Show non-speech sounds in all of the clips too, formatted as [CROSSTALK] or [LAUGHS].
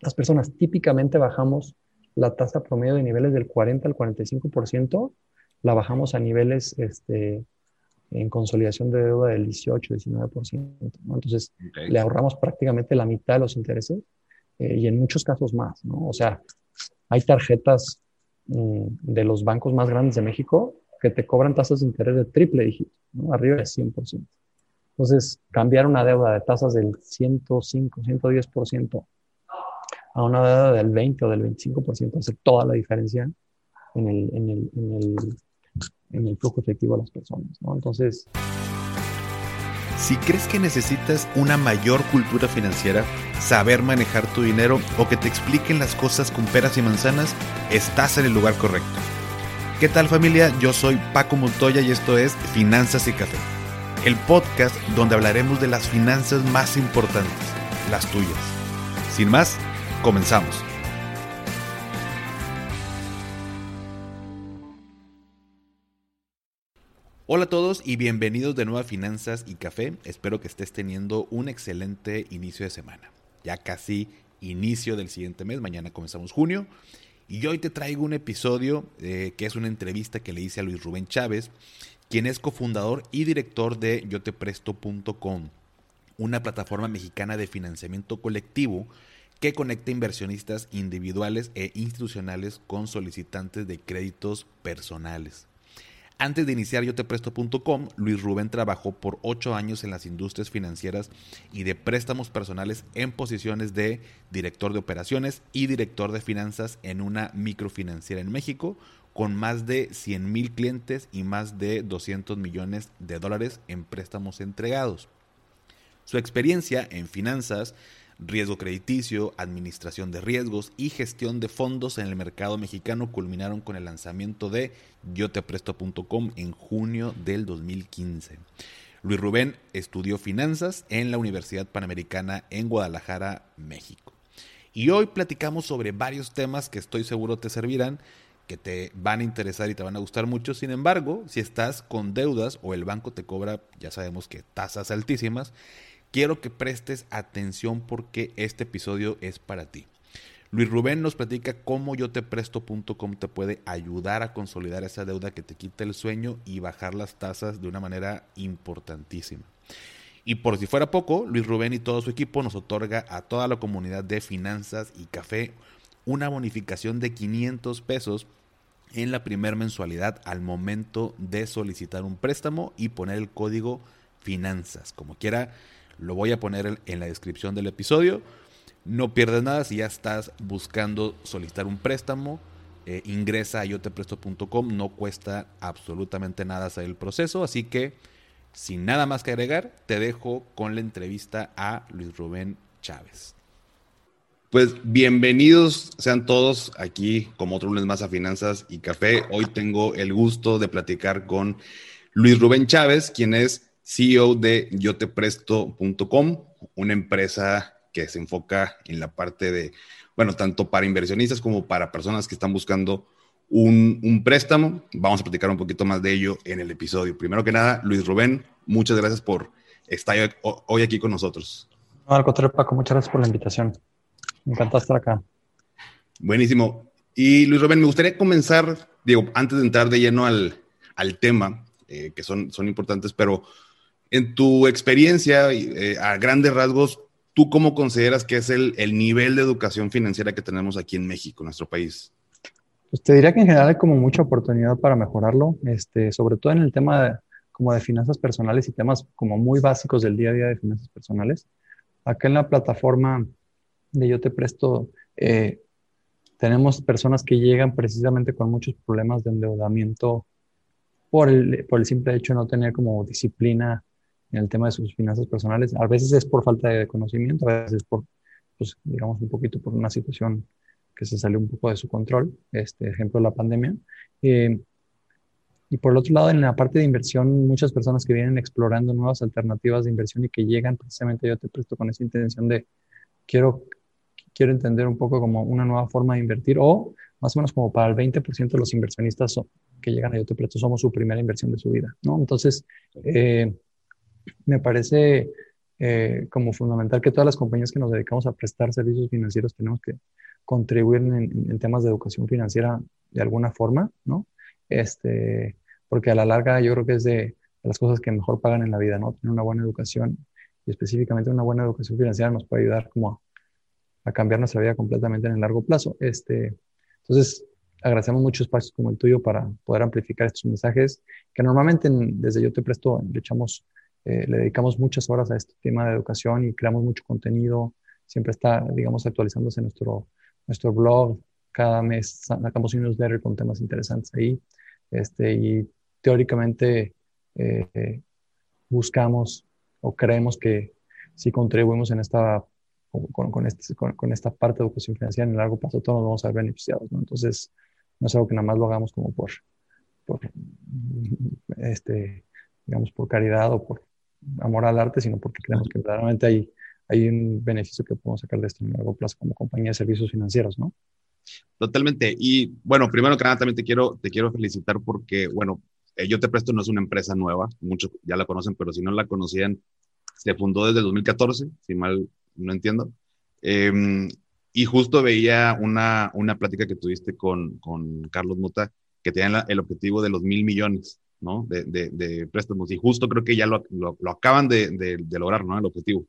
las personas típicamente bajamos la tasa promedio de niveles del 40 al 45%, la bajamos a niveles este, en consolidación de deuda del 18, 19%. Entonces, le ahorramos prácticamente la mitad de los intereses eh, y en muchos casos más. ¿no? O sea, hay tarjetas mm, de los bancos más grandes de México que te cobran tasas de interés de triple dígito, ¿no? arriba del 100%. Entonces, cambiar una deuda de tasas del 105, 110% a una deuda del 20 o del 25% hace toda la diferencia en el, en el, en el, en el flujo efectivo de las personas. ¿no? Entonces... Si crees que necesitas una mayor cultura financiera, saber manejar tu dinero o que te expliquen las cosas con peras y manzanas, estás en el lugar correcto. ¿Qué tal familia? Yo soy Paco Montoya y esto es Finanzas y Café, el podcast donde hablaremos de las finanzas más importantes, las tuyas. Sin más, comenzamos. Hola a todos y bienvenidos de nuevo a Finanzas y Café. Espero que estés teniendo un excelente inicio de semana. Ya casi inicio del siguiente mes, mañana comenzamos junio. Y hoy te traigo un episodio eh, que es una entrevista que le hice a Luis Rubén Chávez, quien es cofundador y director de yotepresto.com, una plataforma mexicana de financiamiento colectivo que conecta inversionistas individuales e institucionales con solicitantes de créditos personales. Antes de iniciar yotepresto.com, Luis Rubén trabajó por ocho años en las industrias financieras y de préstamos personales en posiciones de director de operaciones y director de finanzas en una microfinanciera en México, con más de 100 mil clientes y más de 200 millones de dólares en préstamos entregados. Su experiencia en finanzas riesgo crediticio, administración de riesgos y gestión de fondos en el mercado mexicano culminaron con el lanzamiento de yotepresto.com en junio del 2015. Luis Rubén estudió finanzas en la Universidad Panamericana en Guadalajara, México. Y hoy platicamos sobre varios temas que estoy seguro te servirán, que te van a interesar y te van a gustar mucho. Sin embargo, si estás con deudas o el banco te cobra, ya sabemos que tasas altísimas, quiero que prestes atención porque este episodio es para ti. Luis Rubén nos platica cómo yo te presto.com te puede ayudar a consolidar esa deuda que te quita el sueño y bajar las tasas de una manera importantísima. Y por si fuera poco, Luis Rubén y todo su equipo nos otorga a toda la comunidad de finanzas y café una bonificación de 500 pesos en la primera mensualidad al momento de solicitar un préstamo y poner el código finanzas. Como quiera, lo voy a poner en la descripción del episodio. No pierdes nada si ya estás buscando solicitar un préstamo. Eh, ingresa a yotepresto.com, no cuesta absolutamente nada hacer el proceso, así que sin nada más que agregar, te dejo con la entrevista a Luis Rubén Chávez. Pues bienvenidos sean todos aquí como otro lunes más a Finanzas y Café. Hoy tengo el gusto de platicar con Luis Rubén Chávez, quien es CEO de yotepresto.com, una empresa que se enfoca en la parte de, bueno, tanto para inversionistas como para personas que están buscando un, préstamo. Vamos a platicar un poquito más de ello en el episodio. Primero que nada, Luis Rubén, muchas gracias por estar hoy aquí con nosotros. No, al contrario, Paco, muchas gracias por la invitación. Me encanta estar acá. Buenísimo. Y Luis Rubén, me gustaría comenzar, digo, antes de entrar de lleno al, tema, eh, que son, son importantes, pero en tu experiencia, eh, a grandes rasgos, ¿tú cómo consideras que es el, nivel de educación financiera que tenemos aquí en México, nuestro país? Pues te diría que en general hay como mucha oportunidad para mejorarlo, este, sobre todo en el tema de, como de finanzas personales y temas como muy básicos del día a día de finanzas personales. Acá en la plataforma de Yo Te Presto, eh, tenemos personas que llegan precisamente con muchos problemas de endeudamiento por el, por el simple hecho de no tener como disciplina en el tema de sus finanzas personales. A veces es por falta de conocimiento, a veces por, pues, digamos, un poquito por una situación que se salió un poco de su control, este ejemplo, la pandemia. Eh, y por el otro lado, en la parte de inversión, muchas personas que vienen explorando nuevas alternativas de inversión y que llegan precisamente, yo te presto con esa intención de quiero, quiero entender un poco como una nueva forma de invertir o más o menos como para el 20% de los inversionistas que llegan a Yo Te Presto somos su primera inversión de su vida, ¿no? Entonces, eh, me parece eh, como fundamental que todas las compañías que nos dedicamos a prestar servicios financieros tenemos que contribuir en, temas de educación financiera de alguna forma, ¿no? Este, porque a la larga yo creo que es de, las cosas que mejor pagan en la vida, ¿no? Tener una buena educación y específicamente una buena educación financiera nos puede ayudar como a, cambiar nuestra vida completamente en el largo plazo. Este, entonces, agradecemos muchos espacios como el tuyo para poder amplificar estos mensajes que normalmente desde Yo Te Presto le echamos, eh, le dedicamos muchas horas a este tema de educación y creamos mucho contenido. Siempre está, digamos, actualizándose nuestro, nuestro blog. Cada mes sacamos un newsletter con temas interesantes ahí. Este, y teóricamente eh, buscamos o creemos que si contribuimos en esta, con, este, con, esta parte de educación financiera en el largo plazo, todos nos vamos a ver beneficiados. ¿no? Entonces, no es algo que nada más lo hagamos como por, por, este, digamos, por caridad o por amor al arte, sino porque creemos que verdaderamente hay, hay un beneficio que podemos sacar de esto en largo plazo como compañía de servicios financieros, ¿no? Totalmente. Y bueno, primero que nada también te quiero, te quiero felicitar porque, bueno, eh, Yo Te Presto no es una empresa nueva, muchos ya la conocen, pero si no la conocían, se fundó desde el 2014, si mal no entiendo. Em, y justo veía una, una plática que tuviste con, con Carlos Muta, que tenía el objetivo de los mil millones, ¿no? De, de, préstamos. Y justo creo que ya lo, lo, acaban de, de, lograr, ¿no? El objetivo.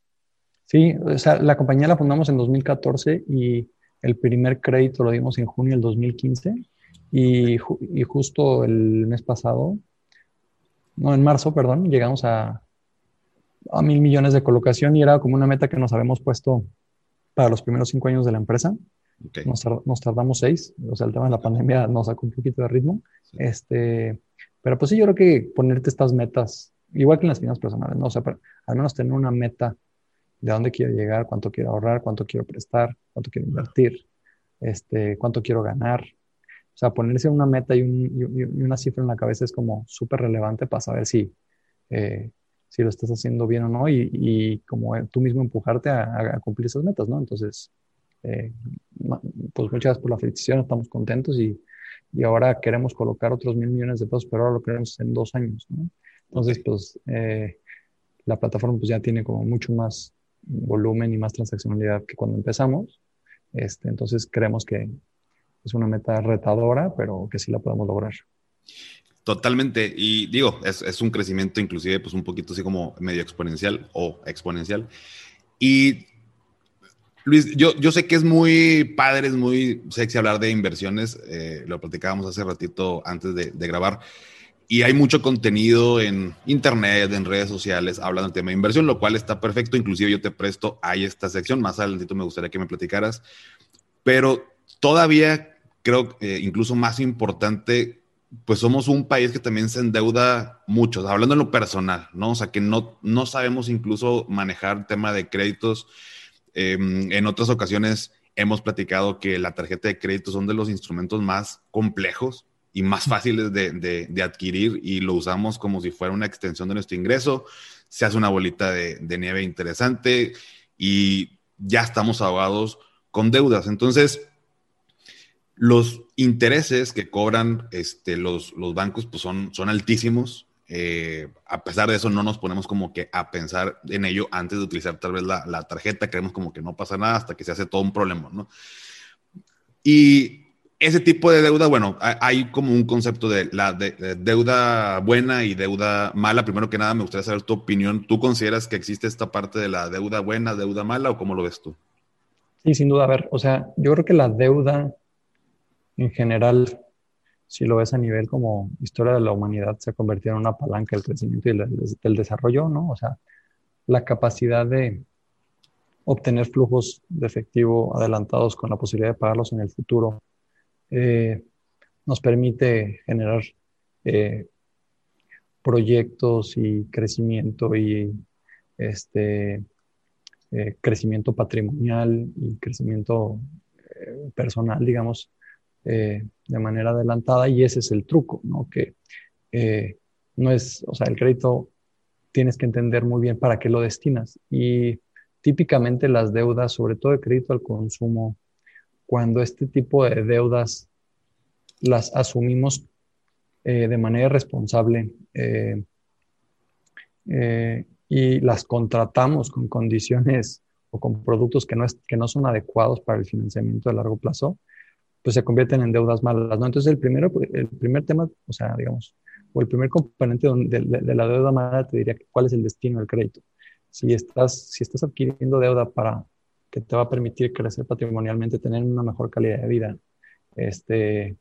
Sí, o sea, la compañía la fundamos en 2014 y el primer crédito lo dimos en junio del 2015 y, y, justo el mes pasado, no, en marzo, perdón, llegamos a, a mil millones de colocación y era como una meta que nos habíamos puesto para los primeros cinco años de la empresa. Nos, tardamos seis, o sea, el tema de la pandemia nos sacó un poquito de ritmo. Este, pero pues sí, yo creo que ponerte estas metas, igual que en las finanzas personales, ¿no? O sea, al menos tener una meta de dónde quiero llegar, cuánto quiero ahorrar, cuánto quiero prestar, cuánto quiero invertir, este, cuánto quiero ganar, o sea, ponerse una meta y, una cifra en la cabeza es como súper relevante para saber si, eh, si lo estás haciendo bien o no y, como tú mismo empujarte a, cumplir esas metas, ¿no? Entonces, eh, pues muchas gracias por la felicitación, estamos contentos y, ahora queremos colocar otros mil millones de pesos, pero ahora lo queremos en dos años, ¿no? Entonces, pues eh, la plataforma pues ya tiene como mucho más volumen y más transaccionalidad que cuando empezamos. Este, entonces creemos que, es una meta retadora, pero que sí la podemos lograr. Totalmente. Y digo, es, un crecimiento inclusive pues un poquito así como medio exponencial o exponencial. Y Luis, yo, yo sé que es muy padre, es muy sexy hablar de inversiones. Eh, lo platicábamos hace ratito antes de, grabar. Y hay mucho contenido en internet, en redes sociales, hablando del tema de inversión, lo cual está perfecto. Inclusive yo te presto ahí esta sección. Más adelante me gustaría que me platicaras. Pero todavía creo que incluso más importante, pues somos un país que también se endeuda mucho, hablando en lo personal, ¿no? O sea, que no, no sabemos incluso manejar el tema de créditos. Em, en otras ocasiones hemos platicado que la tarjeta de crédito son de los instrumentos más complejos y más fáciles de, de, adquirir y lo usamos como si fuera una extensión de nuestro ingreso. Se hace una bolita de, de nieve interesante y ya estamos ahogados con deudas. Entonces, los intereses que cobran este, los, los bancos pues son, son altísimos. Eh, a pesar de eso, no nos ponemos como que a pensar en ello antes de utilizar tal vez la, la, tarjeta. Creemos como que no pasa nada hasta que se hace todo un problema, ¿no? Y ese tipo de deuda, bueno, hay como un concepto de la de, deuda buena y deuda mala. Primero que nada, me gustaría saber tu opinión. ¿Tú consideras que existe esta parte de la deuda buena, deuda mala o cómo lo ves tú? Sí, sin duda. A ver, o sea, yo creo que la deuda en general, si lo ves a nivel como historia de la humanidad, se ha convertido en una palanca del crecimiento y del desarrollo, ¿no? O sea, la capacidad de obtener flujos de efectivo adelantados con la posibilidad de pagarlos en el futuro eh, nos permite generar eh, proyectos y crecimiento y este eh, crecimiento patrimonial y crecimiento personal, digamos, eh, de manera adelantada y ese es el truco, ¿no? Que eh, no es, o sea, el crédito tienes que entender muy bien para qué lo destinas y típicamente las deudas, sobre todo de crédito al consumo, cuando este tipo de deudas las asumimos eh, de manera responsable, y las contratamos con condiciones o con productos que no, es, que no son adecuados para el financiamiento de largo plazo, pues se convierten en deudas malas, ¿no? Entonces, el, primero, el primer tema, o sea, digamos, o el primer componente de, la deuda mala te diría cuál es el destino del crédito. Si estás, si estás adquiriendo deuda para que te va a permitir crecer patrimonialmente, tener una mejor calidad de vida este,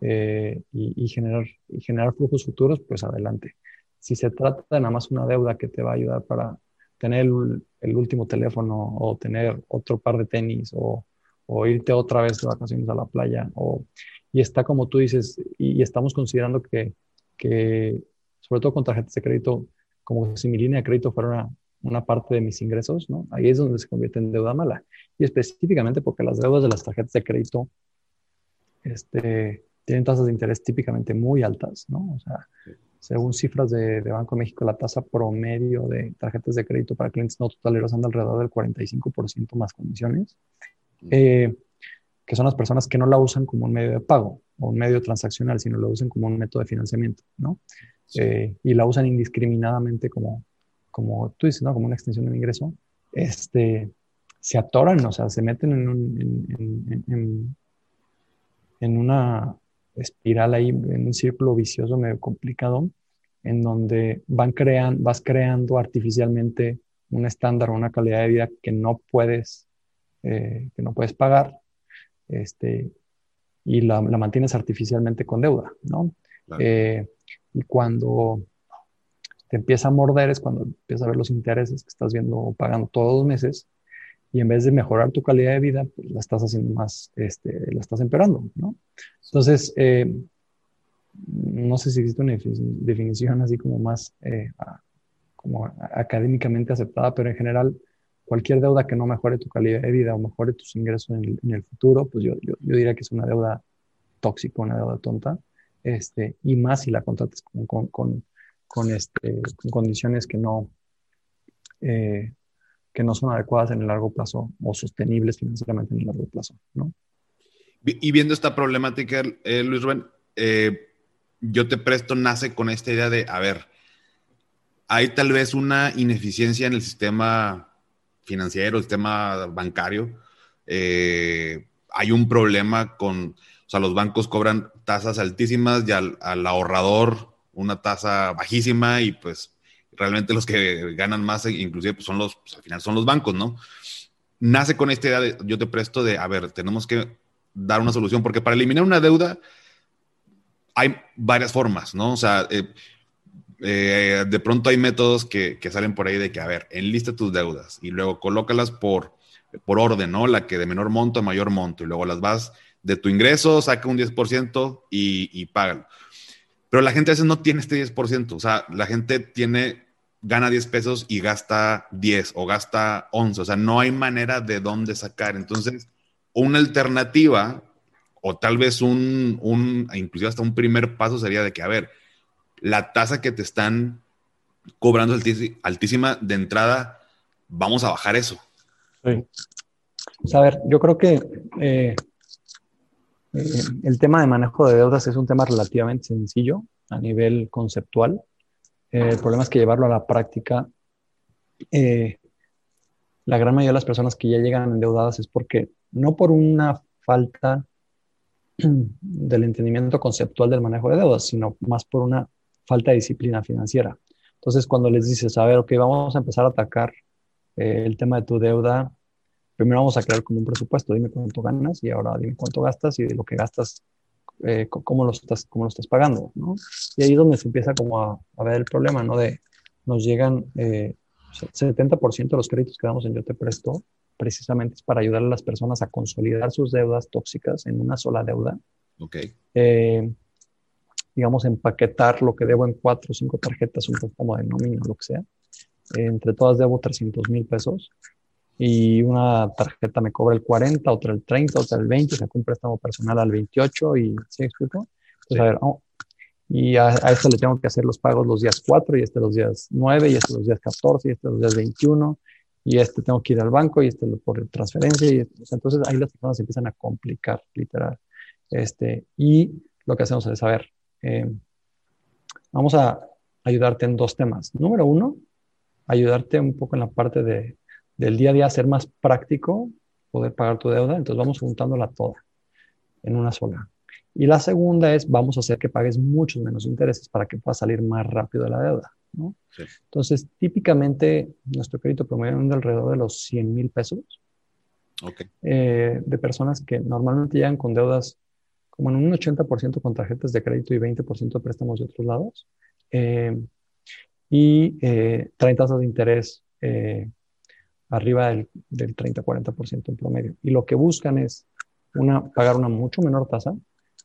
eh, y, generar, y generar flujos futuros, pues adelante. Si se trata de nada más una deuda que te va a ayudar para tener el, último teléfono o tener otro par de tenis o, o, irte otra vez de vacaciones a la playa o, y está como tú dices y, estamos considerando que, que, sobre todo con tarjetas de crédito, como si mi línea de crédito fuera una, una parte de mis ingresos, ¿no? Ahí es donde se convierte en deuda mala. Y específicamente porque las deudas de las tarjetas de crédito este, tienen tasas de interés típicamente muy altas, ¿no? O sea, según cifras de, Banco de México, la tasa promedio de tarjetas de crédito para clientes no totaleros anda alrededor del 45% más comisiones, eh, que son las personas que no la usan como un medio de pago o un medio transaccional, sino la usan como un método de financiamiento, ¿no? Eh, y la usan indiscriminadamente como, como tú dices, ¿no? Como una extensión de ingreso, este, se atoran, o sea, se meten en, un, en, en una espiral ahí, en un círculo vicioso medio complicado, en donde van crean, vas creando artificialmente un estándar o una calidad de vida que no puedes, eh, que no puedes pagar, este, y la, la, mantienes artificialmente con deuda, ¿no? Eh, y cuando te empieza a morder es cuando empiezas a ver los intereses que estás viendo pagando todos los meses y en vez de mejorar tu calidad de vida, pues la estás haciendo más, este, la estás empeorando, ¿no? Entonces, eh, no sé si existe una definición así como más eh, como académicamente aceptada, pero en general, cualquier deuda que no mejore tu calidad de vida o mejore tus ingresos en el, futuro, pues yo, yo, diría que es una deuda tóxica, una deuda tonta, este, y más si la contratas con, con, con, con este, con condiciones que no, eh, que no son adecuadas en el largo plazo o sostenibles financieramente en el largo plazo, ¿no? Y viendo esta problemática, eh, Luis Rubén, eh, yo te presto nace con esta idea de, a ver, hay tal vez una ineficiencia en el sistema financiero, el sistema bancario. Eh, hay un problema con, o sea, los bancos cobran tasas altísimas y al, ahorrador una tasa bajísima y pues realmente los que ganan más, inclusive, pues son los, pues, al final son los bancos, ¿no? Nace con esta idea de, yo te presto de, a ver, tenemos que dar una solución, porque para eliminar una deuda hay varias formas, ¿no? O sea, eh, eh, de pronto hay métodos que, que, salen por ahí de que, a ver, enlista tus deudas y luego colócalas por, por orden, ¿no? La que de menor monto a mayor monto y luego las vas de tu ingreso, saca un 10% y, y págalo. Pero la gente a veces no tiene este 10%, o sea, la gente tiene gana 10 pesos y gasta 10 o gasta 11. O sea, no hay manera de dónde sacar. Entonces, una alternativa o tal vez un, un, inclusive hasta un primer paso sería de que, a ver, la tasa que te están cobrando altísima de entrada, vamos a bajar eso. Sí. Pues, a ver, yo creo que eh, eh, el tema de manejo de deudas es un tema relativamente sencillo a nivel conceptual. Eh, el problema es que llevarlo a la práctica, la gran mayoría de las personas que ya llegan endeudadas es porque no por una falta [CLEARS THROAT] del entendimiento conceptual del manejo de deudas, sino más por una falta de disciplina financiera. Entonces, cuando les dices, a ver, ok, vamos a empezar a atacar eh, el tema de tu deuda, primero vamos a crear como un presupuesto, dime cuánto ganas y ahora dime cuánto gastas y de lo que gastas, eh, cómo, lo estás, cómo lo estás pagando, ¿no? Y ahí es donde se empieza como a, a ver el problema, ¿no? De, nos llegan, eh, 70% de los créditos que damos en Yo Te Presto, precisamente es para ayudar a las personas a consolidar sus deudas tóxicas en una sola deuda. Ok. Eh, digamos, empaquetar lo que debo en cuatro o cinco tarjetas, un préstamo de nómina, lo que sea. entre todas debo 300 mil pesos y una tarjeta me cobra el 40, otra el 30, otra el 20, saco un préstamo personal al 28 y ¿sí explico? Entonces, a ver, oh, y a, esto le tengo que hacer los pagos los días 4 y este los días 9 y este los días 14 y este los días 21 y este tengo que ir al banco y este por transferencia y entonces ahí las personas empiezan a complicar literal este y lo que hacemos es saber eh, vamos a ayudarte en dos temas número uno ayudarte un poco en la parte de, del día a día, ser más práctico, poder pagar tu deuda. Entonces vamos juntándola toda en una sola. Y la segunda es, vamos a hacer que pagues muchos menos intereses para que puedas salir más rápido de la deuda. ¿no? Entonces, típicamente nuestro crédito promedio es de alrededor de los 100 mil pesos eh, de personas que normalmente llegan con deudas como en un 80% con tarjetas de crédito y 20% de préstamos de otros lados. Eh, y eh, traen tasas de interés eh, arriba del, del 30-40% en promedio. Y lo que buscan es pagar una mucho menor tasa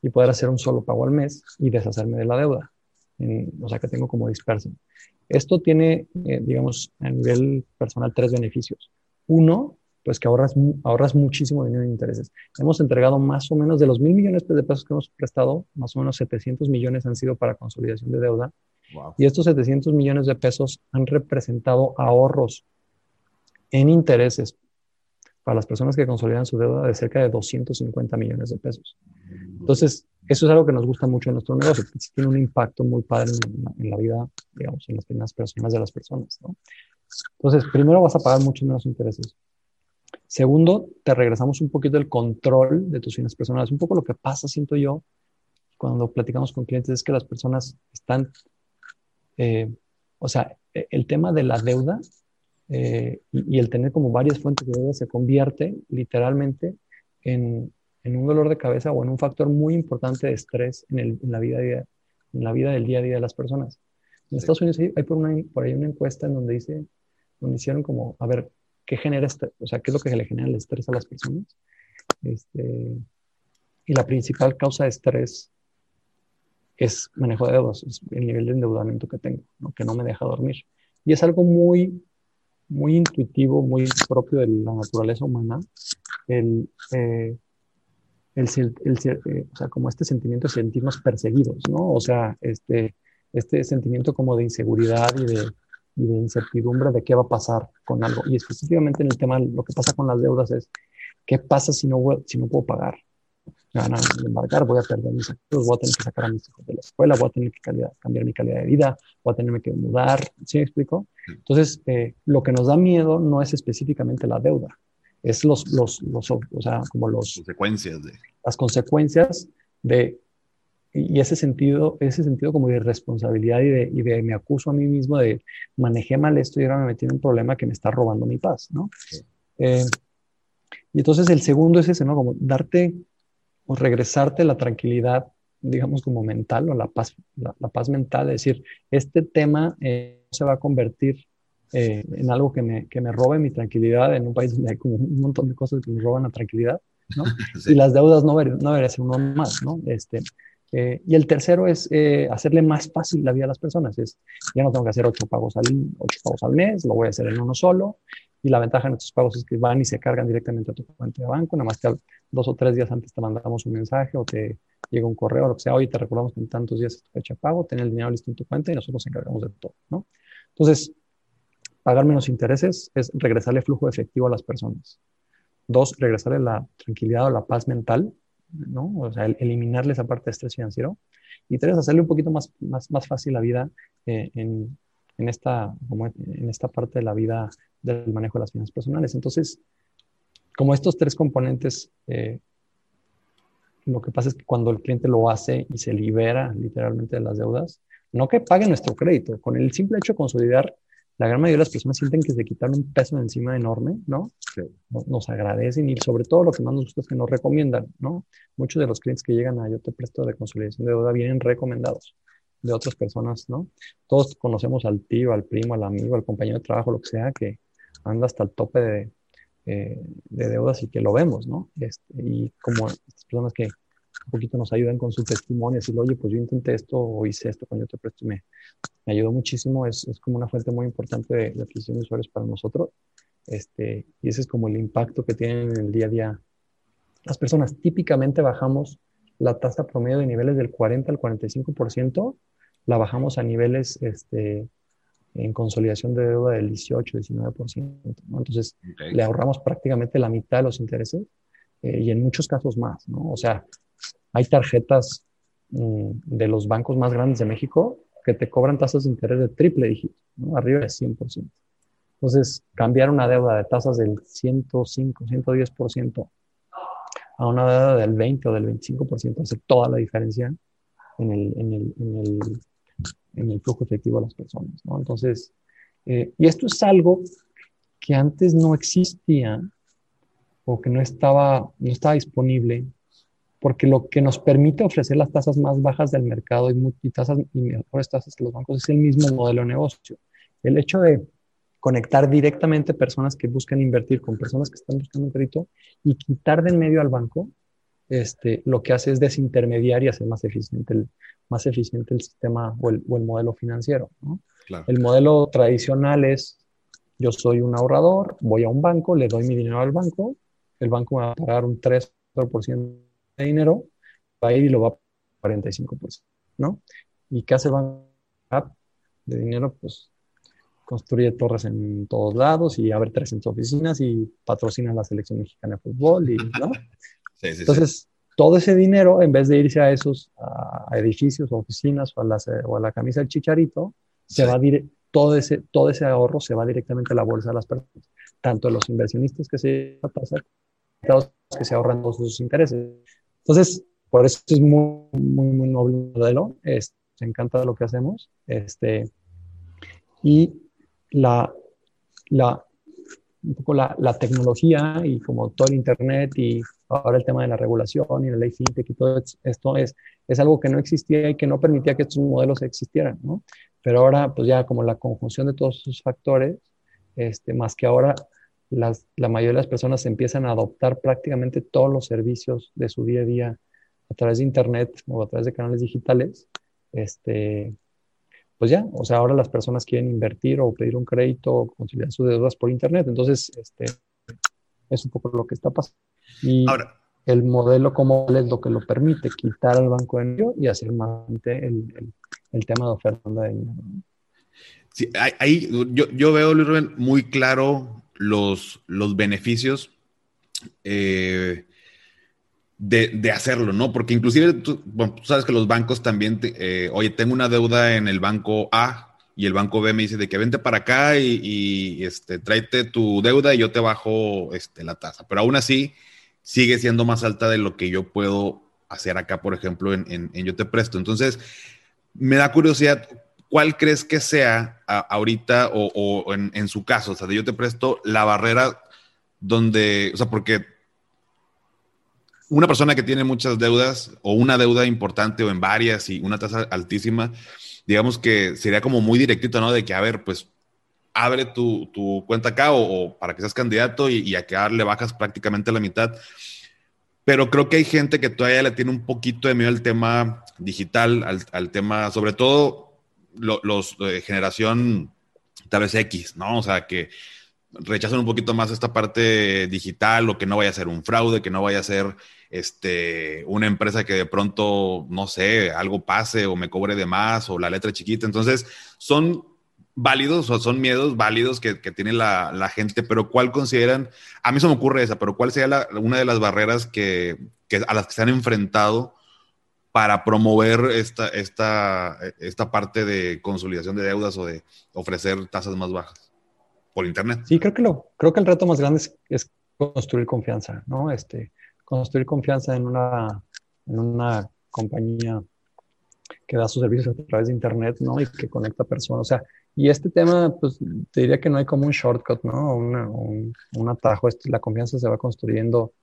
y poder hacer un solo pago al mes y deshacerme de la deuda. o sea, que tengo como dispersión. Esto tiene, eh, digamos, a nivel personal tres beneficios. Uno, pues que ahorras, ahorras muchísimo dinero en intereses. Hemos entregado más o menos de los mil millones de pesos que hemos prestado, más o menos 700 millones han sido para consolidación de deuda. Y estos 700 millones de pesos han representado ahorros en intereses para las personas que consolidan su deuda de cerca de 250 millones de pesos. Entonces, eso es algo que nos gusta mucho en nuestro negocio, que tiene un impacto muy padre en, la vida, digamos, en las primeras personas de las personas. ¿no? Entonces, primero vas a pagar mucho menos intereses. Segundo, te regresamos un poquito el control de tus finanzas personales. Un poco lo que pasa, siento yo, cuando platicamos con clientes, es que las personas están, eh, o sea, e, el tema de la deuda eh, y, el tener como varias fuentes de deuda se convierte literalmente en, en, un dolor de cabeza o en un factor muy importante de estrés en, el, en la, vida, en la vida del día a día de las personas. En Estados Unidos hay, por, una, por ahí una encuesta en donde dice, donde hicieron como, a ver, qué genera, este, o sea, qué es lo que le genera el estrés a las personas. Este, y la principal causa de estrés es manejo de deudas, es el nivel de endeudamiento que tengo, ¿no? que no me deja dormir. Y es algo muy, muy intuitivo, muy propio de la naturaleza humana, el, eh, el, el, eh, o sea, como este sentimiento de sentirnos perseguidos, ¿no? O sea, este, este sentimiento como de inseguridad y de, y de incertidumbre de qué va a pasar con algo. Y específicamente en el tema, lo que pasa con las deudas es, ¿qué pasa si no, si no puedo pagar? Me van a embarcar, voy a perder mis activos, voy a tener que sacar a mis hijos de la escuela, voy a tener que cambiar mi calidad de vida, voy a tenerme que mudar, ¿sí me explico? Entonces, eh, lo que nos da miedo no es específicamente la deuda, es los, los, los o sea, como los... Consecuencias de... Las consecuencias de y ese sentido, ese sentido como de responsabilidad y de, y de me acuso a mí mismo de manejé mal esto y ahora me metí en un problema que me está robando mi paz, ¿no? Eh, y entonces el segundo es ese, ¿no? Como darte o regresarte la tranquilidad, digamos, como mental o la paz, la, paz mental, es decir, este tema eh, se va a convertir eh, en algo que me, que me robe mi tranquilidad en un país donde hay como un montón de cosas que me roban la tranquilidad, ¿no? [LAUGHS] Y las deudas no, no deberían ser uno más, ¿no? Este, eh, y el tercero es eh, hacerle más fácil la vida a las personas. Es, ya no tengo que hacer ocho pagos, al, ocho pagos al mes, lo voy a hacer en uno solo. Y la ventaja de estos pagos es que van y se cargan directamente a tu cuenta de banco. Nada más que dos o tres días antes te mandamos un mensaje o te llega un correo o lo que sea. Hoy te recordamos que en tantos días es tu fecha de pago, tener el dinero listo en tu cuenta y nosotros nos encargamos de todo. Entonces, pagar menos intereses es regresarle flujo efectivo a las personas. Dos, regresarle la tranquilidad o la paz mental ¿no? O sea, eliminarle esa parte de estrés financiero. Y tres, hacerle un poquito más, más, más fácil la vida eh, en, en, esta, como en esta parte de la vida del manejo de las finanzas personales. Entonces, como estos tres componentes, eh, lo que pasa es que cuando el cliente lo hace y se libera literalmente de las deudas, no que pague nuestro crédito, con el simple hecho de consolidar la gran mayoría de las personas sienten que se quitaron un peso de encima enorme, ¿no? Nos agradecen y sobre todo lo que más nos gusta es que nos recomiendan, ¿no? Muchos de los clientes que llegan a Yo te presto de consolidación de deuda vienen recomendados de otras personas, ¿no? Todos conocemos al tío, al primo, al amigo, al compañero de trabajo, lo que sea, que anda hasta el tope de, eh, de deudas y que lo vemos, ¿no? Este, y como estas personas que un poquito nos ayudan con su testimonio, decir, oye, pues yo intenté esto o hice esto cuando yo te presto, me, me ayudó muchísimo, es, es, como una fuente muy importante de, de adquisición de usuarios para nosotros, este, y ese es como el impacto que tienen en el día a día las personas. Típicamente bajamos la tasa promedio de niveles del 40 al 45%, la bajamos a niveles este, en consolidación de deuda del 18, 19%. ¿no? Entonces, le ahorramos prácticamente la mitad de los intereses eh, y en muchos casos más, ¿no? O sea, hay tarjetas mm, de los bancos más grandes de México que te cobran tasas de interés de triple dígito, arriba de 100%. Entonces, cambiar una deuda de tasas del 105, 110% a una deuda del 20 o del 25% hace toda la diferencia en el, flujo efectivo de las personas. Entonces, eh, y esto es algo que antes no existía o que no estaba, no estaba disponible, porque lo que nos permite ofrecer las tasas más bajas del mercado y, tasas, y mejores tasas que los bancos es el mismo modelo de negocio. El hecho de conectar directamente personas que buscan invertir con personas que están buscando un crédito y quitar de en medio al banco, este, lo que hace es desintermediar y hacer más eficiente el, más eficiente el sistema o el, o el modelo financiero. ¿no? El modelo tradicional es, yo soy un ahorrador, voy a un banco, le doy mi dinero al banco, el banco me va a pagar un 3% de dinero, va a ir y lo va a pagar 45%, ¿no? ¿Y qué hace el banco de dinero? Pues construye torres en todos lados y abre 300 oficinas y patrocina la selección mexicana de fútbol y, ¿no? [LAUGHS] Sí, sí, Entonces, todo ese dinero, en vez de irse a esos a edificios o oficinas o a, o a la camisa del chicharito, se va todo ese, todo ese ahorro se va directamente a la bolsa de las personas, tanto los inversionistas que se que se ahorran todos sus intereses. Entonces, por eso es muy, muy, muy noble el modelo, es, se encanta lo que hacemos, este, y la, la, un poco la, la, tecnología y como todo el Internet y ahora el tema de la regulación y la ley fintech y todo esto es, es algo que no existía y que no permitía que estos modelos existieran, ¿no? Pero ahora, pues ya como la conjunción de todos esos factores, este, más que ahora las, la mayoría de las personas empiezan a adoptar prácticamente todos los servicios de su día a día a través de Internet o a través de canales digitales, este, pues ya, o sea, ahora las personas quieren invertir o pedir un crédito o conciliar sus deudas por Internet. Entonces, este, es un poco lo que está pasando. Y ahora, el modelo como es lo que lo permite, quitar al banco de dinero y hacer más el, el, el tema de oferta de dinero. Sí, ahí yo, yo veo, Luis Rubén, muy claro los, los beneficios eh, de, de, hacerlo, ¿no? Porque inclusive tú, sabes que los bancos también, eh, oye, tengo una deuda en el banco A y el banco B me dice de que vente para acá y, este, tráete tu deuda y yo te bajo este, la tasa. Pero aún así sigue siendo más alta de lo que yo puedo hacer acá, por ejemplo, en, en Yo Te Presto. Entonces, me da curiosidad, ¿cuál crees que sea ahorita o, en, su caso? O sea, yo te presto la barrera donde, o sea, porque una persona que tiene muchas deudas o una deuda importante o en varias y una tasa altísima, digamos que sería como muy directito, ¿no? De que, a ver, pues abre tu, cuenta acá o, para que seas candidato y, y a le bajas prácticamente la mitad. Pero creo que hay gente que todavía le tiene un poquito de miedo al tema digital, al, tema, sobre todo los de generación tal vez X, ¿no? O sea, que rechazan un poquito más esta parte digital o que no vaya a ser un fraude, que no vaya a ser este, una empresa que de pronto, no sé, algo pase o me cobre de más o la letra chiquita. Entonces, son válidos o son miedos válidos que, tiene la, gente, pero ¿cuál consideran? A mí se me ocurre esa, pero ¿cuál sería una de las barreras que, a las que se han enfrentado para promover esta, esta, esta parte de consolidación de deudas o de ofrecer tasas más bajas por Internet? Sí, creo que, lo, creo que el reto más grande es, construir confianza, ¿no? Este, construir confianza en una, en una compañía que da sus servicios a través de Internet, ¿no? Y que conecta personas. O sea, y este tema, pues te diría que no hay como un shortcut, ¿no? un, un, atajo. la confianza se va construyendo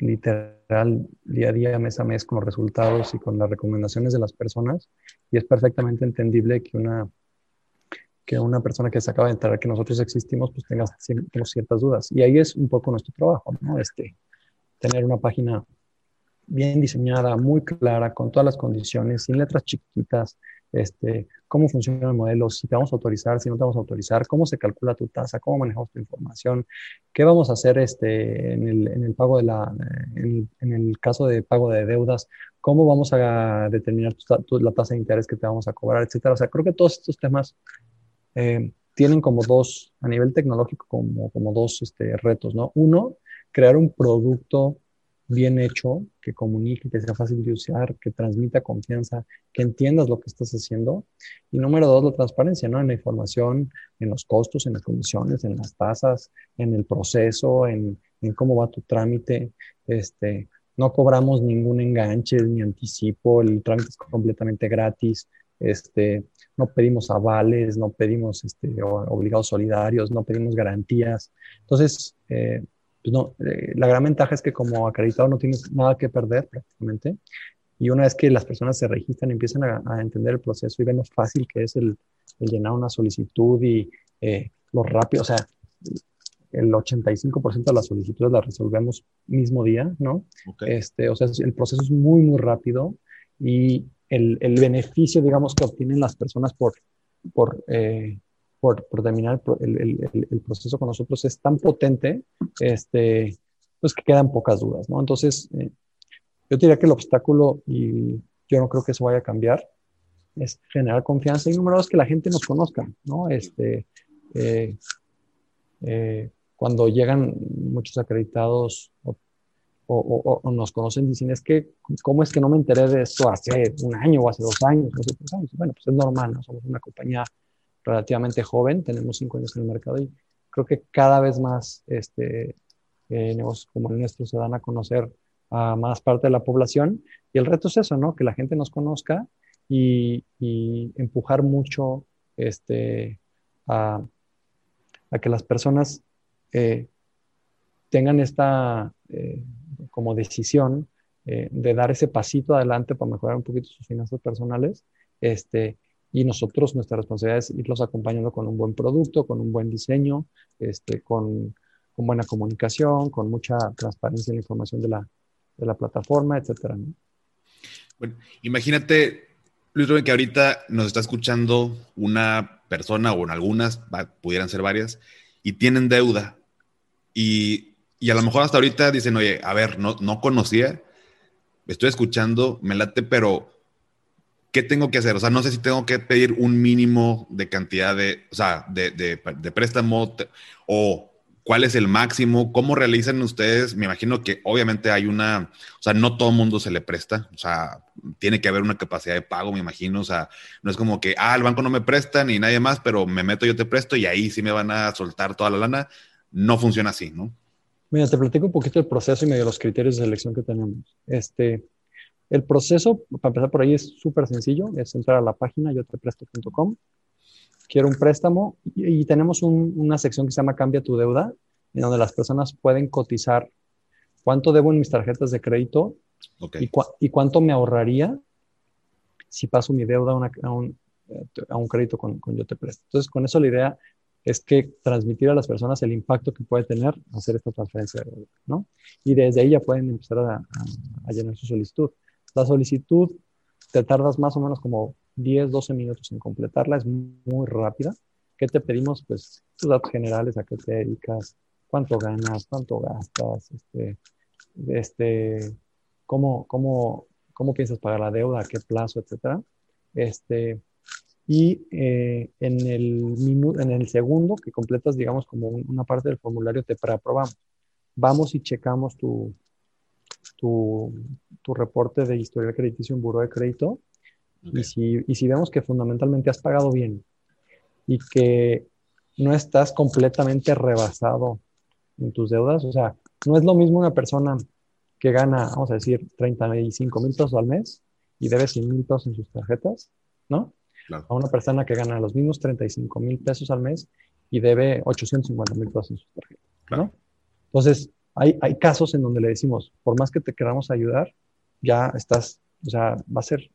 literal día a día, mes a mes, con los resultados y con las recomendaciones de las personas. Y es perfectamente entendible que una, que una persona que se acaba de enterar que nosotros existimos, pues tenga, ciertas dudas. Y ahí es un poco nuestro trabajo, ¿no? Este, tener una página bien diseñada, muy clara, con todas las condiciones, sin letras chiquitas, este, cómo funciona el modelo, si te vamos a autorizar, si no te vamos a autorizar, cómo se calcula tu tasa, cómo manejamos tu información, qué vamos a hacer este, en, el, en el pago de la, en, el caso de pago de deudas, cómo vamos a determinar la tasa de interés que te vamos a cobrar, etcétera. O sea, creo que todos estos temas eh, tienen como dos, a nivel tecnológico, como, como dos este, retos, ¿no? Uno, crear un producto bien hecho, que comunique, que sea fácil de usar, que transmita confianza, que entiendas lo que estás haciendo. Y número dos, la transparencia, ¿no? En la información, en los costos, en las comisiones, en las tasas, en el proceso, en, en cómo va tu trámite. Este, no cobramos ningún enganche ni anticipo, el trámite es completamente gratis. Este, no pedimos avales, no pedimos este, obligados solidarios, no pedimos garantías. Entonces, eh, pues no, eh, la gran ventaja es que como acreditado no tienes nada que perder prácticamente. Y una vez que las personas se registran, empiezan a, entender el proceso y ven lo fácil que es el, llenar una solicitud y eh, lo rápido, o sea, el 85% de las solicitudes las resolvemos mismo día, ¿no? Este, o sea, el proceso es muy, muy rápido y el, el beneficio, digamos, que obtienen las personas por, por eh, por, por terminar el, el, proceso con nosotros es tan potente, este, pues que quedan pocas dudas, ¿no? Entonces, eh, yo diría que el obstáculo, y yo no creo que eso vaya a cambiar, es generar confianza y número dos, que la gente nos conozca, ¿no? Este, eh, eh, cuando llegan muchos acreditados o, nos conocen, dicen, es que, ¿cómo es que no me enteré de esto hace un año o hace dos años? Sé, años? Bueno, pues es normal, ¿no? Somos una compañía relativamente joven, tenemos cinco años en el mercado y creo que cada vez más este, eh, negocios como el nuestro se dan a conocer a más parte de la población y el reto es eso, ¿no? Que la gente nos conozca y, empujar mucho este, a, que las personas eh, tengan esta eh, como decisión de dar ese pasito adelante para mejorar un poquito sus finanzas personales este, y nosotros, nuestra responsabilidad es irlos acompañando con un buen producto, con un buen diseño, este, con, buena comunicación, con mucha transparencia en la información de la, de la plataforma, etcétera. Bueno, imagínate, Luis Rubén, que ahorita nos está escuchando una persona o algunas, pudieran ser varias, y tienen deuda. Y, y, a lo mejor hasta ahorita dicen, oye, a ver, no, no conocía, estoy escuchando, me late, pero ¿qué tengo que hacer? O sea, no sé si tengo que pedir un mínimo de cantidad de, o sea, de, de, préstamo o cuál es el máximo, cómo realizan ustedes. Me imagino que obviamente hay una, o sea, no todo mundo se le presta, o sea, tiene que haber una capacidad de pago, me imagino, o sea, no es como que, ah, el banco no me presta ni nadie más, pero me meto, yo te presto y ahí sí me van a soltar toda la lana. No funciona así, ¿no? Mira, te platico un poquito el proceso y medio los criterios de selección que tenemos. Este, el proceso, para empezar por ahí, es súper sencillo. Es entrar a la página yotepresto.com. Quiero un préstamo y, tenemos una sección que se llama Cambia tu deuda, en donde las personas pueden cotizar cuánto debo en mis tarjetas de crédito y, cuánto me ahorraría si paso mi deuda a, un, crédito con, con Yo Te Presto. Entonces, con eso la idea es que transmitir a las personas el impacto que puede tener hacer esta transferencia de deuda, ¿no? Y desde ahí ya pueden empezar a llenar su solicitud. La solicitud te tardas más o menos como 10, 12 minutos en completarla, es muy rápida. ¿Qué te pedimos? Pues tus datos generales, a qué te dedicas, cuánto ganas, cuánto gastas, este, este, cómo, cómo, cómo piensas pagar la deuda, a qué plazo, etcétera. Este, y eh, en, el en el segundo que completas, digamos, como una parte del formulario, te preaprobamos. Vamos y checamos tu, tu, tu reporte de historial crediticio en buro de crédito. Y, si, y si vemos que fundamentalmente has pagado bien y que no estás completamente rebasado en tus deudas, o sea, no es lo mismo una persona que gana, vamos a decir, 35 mil pesos al mes y debe 100 mil pesos en sus tarjetas, ¿no? A una persona que gana los mismos 35 mil pesos al mes y debe 850 mil pesos en sus tarjetas, ¿no? Entonces, hay, hay casos en donde le decimos, por más que te queramos ayudar, ya estás, o sea, va a ser,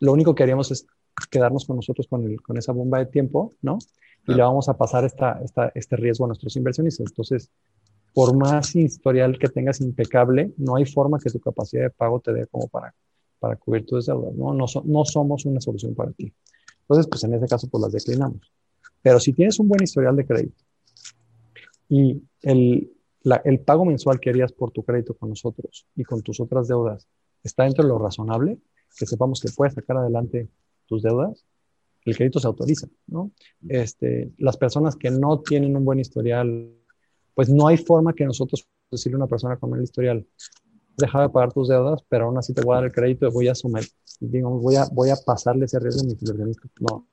lo único que haríamos es quedarnos con nosotros con, el, con esa bomba de tiempo, ¿no? Y le vamos a pasar esta, esta, este riesgo a nuestros inversionistas. Entonces, por más historial que tengas impecable, no hay forma que tu capacidad de pago te dé como para, para cubrir tus deudas, ¿no? No, no somos una solución para ti. Entonces, pues en ese caso, pues las declinamos. Pero si tienes un buen historial de crédito y el, el pago mensual que harías por tu crédito con nosotros y con tus otras deudas está dentro de lo razonable, que sepamos que puedes sacar adelante tus deudas, el crédito se autoriza, ¿no? Este, las personas que no tienen un buen historial, pues no hay forma que nosotros decirle a una persona con el historial, dejar de pagar tus deudas, pero aún así te voy a dar el crédito y voy a someter, digamos, voy a, voy a pasarle ese riesgo a mis inversionistas. No,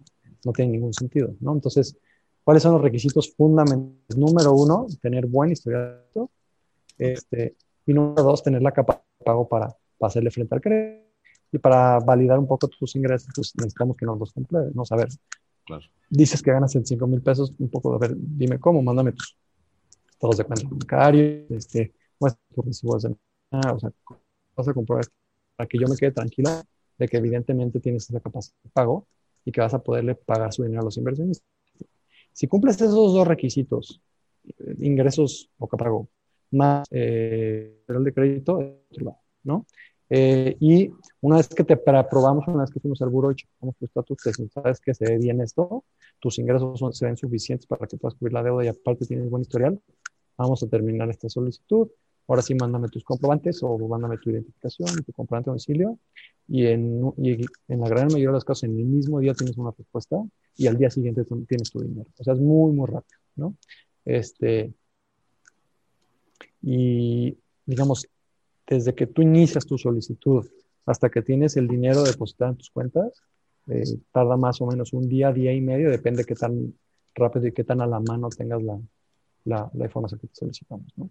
no tiene ningún sentido, ¿no? Entonces, ¿cuáles son los requisitos fundamentales? Número uno, tener buen historial. Este, y número dos, tener la capacidad de pago para, para hacerle frente al crédito. Y para validar un poco tus ingresos, pues necesitamos que nos los compruebes, ¿no? Saber. Claro. Dices que ganas en 5 mil pesos, un poco, a ver, dime cómo, mándame tus estados de cuenta bancario, este, tus recibos de o sea, vas a comprobar para que yo me quede tranquila de que evidentemente tienes esa capacidad de pago y que vas a poderle pagar su dinero a los inversionistas. Si cumples esos dos requisitos, eh, ingresos o pago, más eh, de crédito, ¿no? Eh, y una vez que te aprobamos, una vez que fuimos al buro y checamos tu estatus, sabes que se ve bien esto, tus ingresos se ven suficientes para que puedas cubrir la deuda y aparte tienes buen historial, vamos a terminar esta solicitud. Ahora sí, mándame tus comprobantes o mándame tu identificación tu comprobante de domicilio. Y en, la gran mayoría de los casos, en el mismo día tienes una respuesta y al día siguiente tienes tu dinero. O sea, es muy, muy rápido, ¿no? Este, y digamos, desde que tú inicias tu solicitud hasta que tienes el dinero depositado en tus cuentas, eh, tarda más o menos un día, día y medio, depende de qué tan rápido y qué tan a la mano tengas la, la, la, información que te solicitamos. ¿no?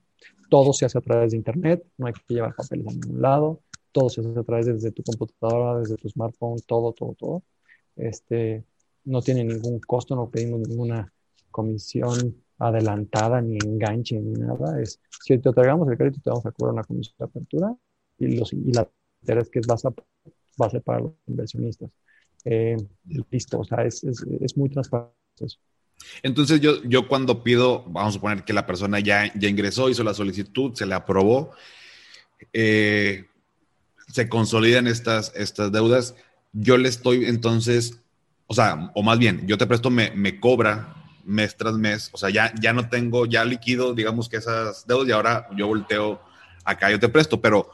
Todo se hace a través de Internet, no hay que llevar papeles a ningún lado, todo se hace a través de, desde tu computadora, desde tu smartphone, todo, todo, todo. Este, no tiene ningún costo, no pedimos ninguna comisión adelantada, ni enganche, ni nada. Es, si te otorgamos el crédito, te vamos a cobrar una comisión de apertura y, los, y la interés que es base, base para los inversionistas. Eh, listo, o sea, es, es, es muy transparente eso. Entonces yo, yo cuando pido, vamos a suponer que la persona ya, ya ingresó, hizo la solicitud, se le aprobó, eh, se consolidan estas, estas deudas, yo le estoy entonces, o sea, o más bien, yo te presto, me, me cobra mes tras mes, o sea, ya, ya no tengo, ya liquido, digamos que esas deudas y ahora yo volteo acá, yo te presto, pero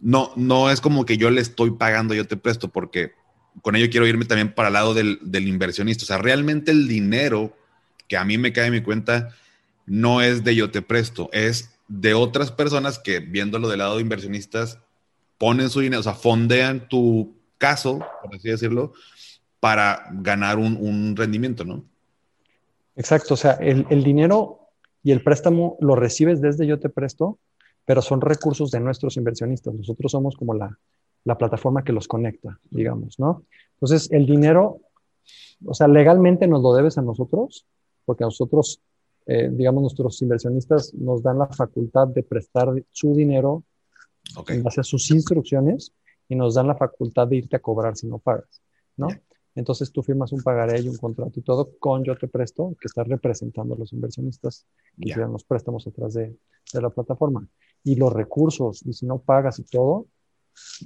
no, no es como que yo le estoy pagando, yo te presto, porque con ello quiero irme también para el lado del, del, inversionista. O sea, realmente el dinero que a mí me cae en mi cuenta no es de yo te presto, es de otras personas que viéndolo del lado de inversionistas ponen su dinero, o sea, fondean tu caso, por así decirlo, para ganar un, un rendimiento, ¿no? Exacto, o sea, el, el, dinero y el préstamo lo recibes desde yo te presto, pero son recursos de nuestros inversionistas. Nosotros somos como la, la plataforma que los conecta, digamos, ¿no? Entonces, el dinero, o sea, legalmente nos lo debes a nosotros, porque a nosotros, eh, digamos, nuestros inversionistas nos dan la facultad de prestar su dinero en base a sus instrucciones y nos dan la facultad de irte a cobrar si no pagas, ¿no? Entonces tú firmas un pagaré y un contrato y todo con Yo Te Presto, que está representando a los inversionistas que yeah. los préstamos atrás de, de la plataforma. Y los recursos, y si no pagas y todo,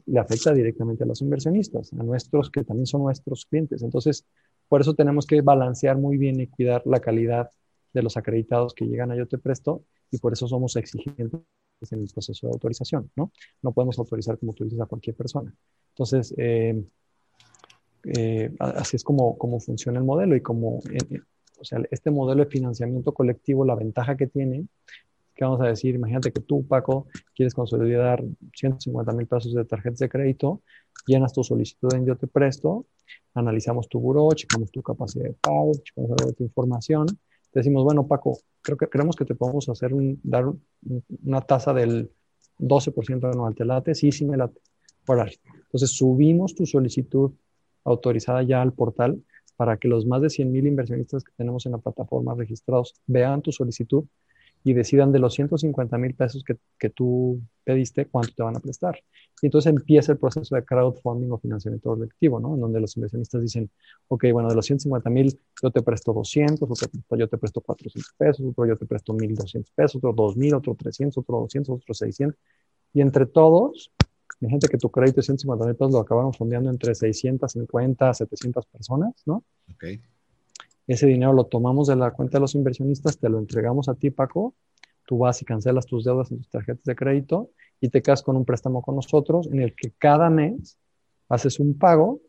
le afecta directamente a los inversionistas, a nuestros que también son nuestros clientes. Entonces, por eso tenemos que balancear muy bien y cuidar la calidad de los acreditados que llegan a Yo Te Presto y por eso somos exigentes en el proceso de autorización, ¿no? No podemos autorizar, como tú dices, a cualquier persona. Entonces, eh, eh, así es como, como funciona el modelo y como, eh, o sea, este modelo de financiamiento colectivo, la ventaja que tiene ¿Qué vamos a decir? Imagínate que tú, Paco, quieres consolidar 150 mil pesos de tarjetas de crédito, llenas tu solicitud en Yo Te Presto, analizamos tu buró, checamos tu capacidad de pago, checamos algo de tu información, te decimos, bueno, Paco, creo que creemos que te podemos hacer un, dar una tasa del 12% anual. ¿Te late? Sí, sí me late. Entonces subimos tu solicitud autorizada ya al portal para que los más de 100 mil inversionistas que tenemos en la plataforma registrados vean tu solicitud y decidan de los 150 mil pesos que, que, tú pediste, cuánto te van a prestar. Y entonces empieza el proceso de crowdfunding o financiamiento colectivo, ¿no? En donde los inversionistas dicen, ok, bueno, de los 150 mil yo te presto 200, otro yo te presto 400 pesos, otro yo te presto 1.200 pesos, otro 2.000, otro 300, otro 200, otro 600. Y entre todos, gente que tu crédito de 150 mil pesos lo acabaron fondeando entre 650, 700 personas, ¿no? Ok. Ese dinero lo tomamos de la cuenta de los inversionistas, te lo entregamos a ti, Paco. Tú vas y cancelas tus deudas en tus tarjetas de crédito y te quedas con un préstamo con nosotros en el que cada mes haces un pago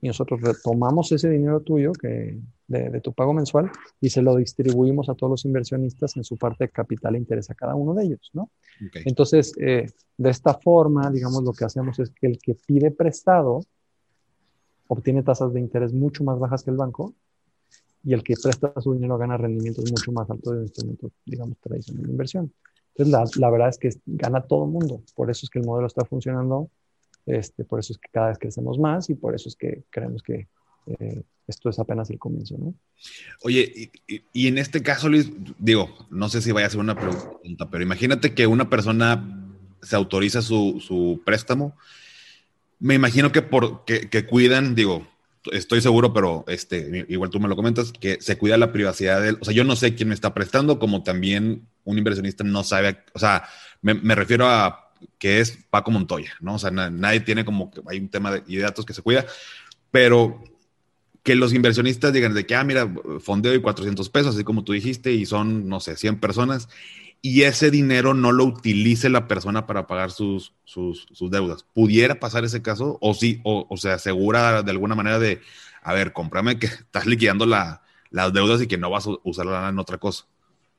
y nosotros retomamos ese dinero tuyo que, de, tu pago mensual y se lo distribuimos a todos los inversionistas en su parte de capital e interés a cada uno de ellos, ¿no? Entonces, eh, de esta forma, digamos, lo que hacemos es que el que pide prestado obtiene tasas de interés mucho más bajas que el banco y el que presta su dinero gana rendimientos mucho más altos de instrumentos, digamos, tradicional de inversión. Entonces, la, la, verdad es que gana todo el mundo. Por eso es que el modelo está funcionando este, por eso es que cada vez crecemos más y por eso es que creemos que eh, esto es apenas el comienzo, ¿no? Oye, y, en este caso, Luis, digo, no sé si vaya a ser una pregunta, pero imagínate que una persona se autoriza su, préstamo. Me imagino que por que, cuidan, digo, estoy seguro, pero este, igual tú me lo comentas, que se cuida la privacidad de él. O sea, yo no sé quién me está prestando, como también un inversionista no sabe, o sea, me refiero a que es Paco Montoya, ¿no? O sea, nadie tiene como que hay un tema de, datos que se cuida, pero que los inversionistas digan de que, ah, mira, fondeo y 400 pesos, así como tú dijiste, y son, no sé, 100 personas, y ese dinero no lo utilice la persona para pagar sus, sus, deudas. ¿Pudiera pasar ese caso? O sí, o, se asegura de alguna manera de, a ver, cómprame que [LAUGHS] estás liquidando la, las deudas y que no vas a usarla en otra cosa.